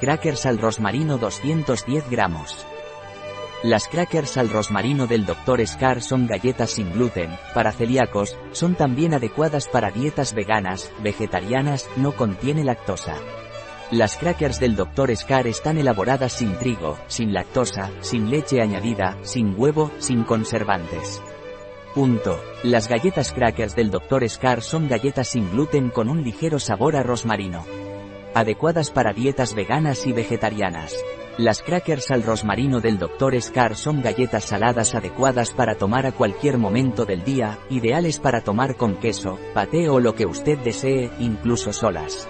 Crackers al rosmarino 210 gramos. Las crackers al rosmarino del Dr. Scar son galletas sin gluten, para celíacos, son también adecuadas para dietas veganas, vegetarianas, no contiene lactosa. Las crackers del Dr. Scar están elaboradas sin trigo, sin lactosa, sin leche añadida, sin huevo, sin conservantes. Punto. Las galletas crackers del Dr. Scar son galletas sin gluten con un ligero sabor a rosmarino. Adecuadas para dietas veganas y vegetarianas. Las crackers al rosmarino del Dr. Scar son galletas saladas adecuadas para tomar a cualquier momento del día, ideales para tomar con queso, paté o lo que usted desee, incluso solas.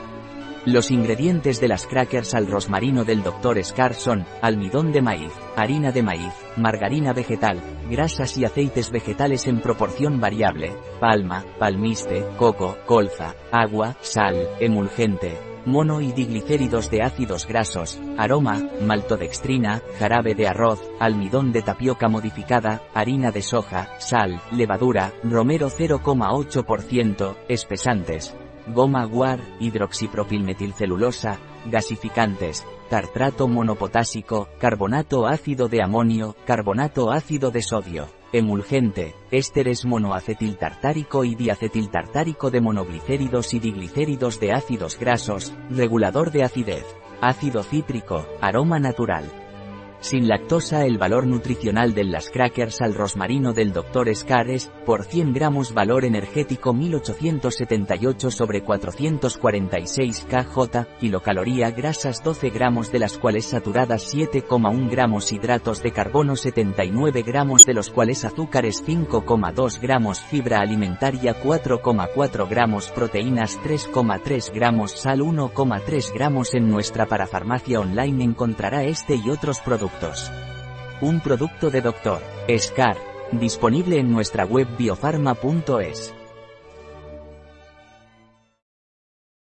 Los ingredientes de las crackers al rosmarino del Dr. Scar son, almidón de maíz, harina de maíz, margarina vegetal, grasas y aceites vegetales en proporción variable, palma, palmiste, coco, colza, agua, sal, emulgente, mono y diglicéridos de ácidos grasos, aroma, maltodextrina, jarabe de arroz, almidón de tapioca modificada, harina de soja, sal, levadura, romero 0,8%, espesantes, goma guar, hidroxipropilmetilcelulosa, gasificantes, tartrato monopotásico, carbonato ácido de amonio, carbonato ácido de sodio, emulgente, ésteres monoacetiltartárico y diacetiltartárico de monoglicéridos y diglicéridos de ácidos grasos, regulador de acidez, ácido cítrico, aroma natural. Sin lactosa el valor nutricional de las crackers al rosmarino del Dr. Scar es, por 100 gramos valor energético 1878 sobre 446 kJ, kilocaloría grasas 12 gramos de las cuales saturadas 7,1 gramos hidratos de carbono 79 gramos de los cuales azúcares 5,2 gramos fibra alimentaria 4,4 gramos proteínas 3,3 gramos sal 1,3 gramos en nuestra parafarmacia online encontrará este y otros un producto de Dr. Scar, disponible en nuestra web biofarma.es.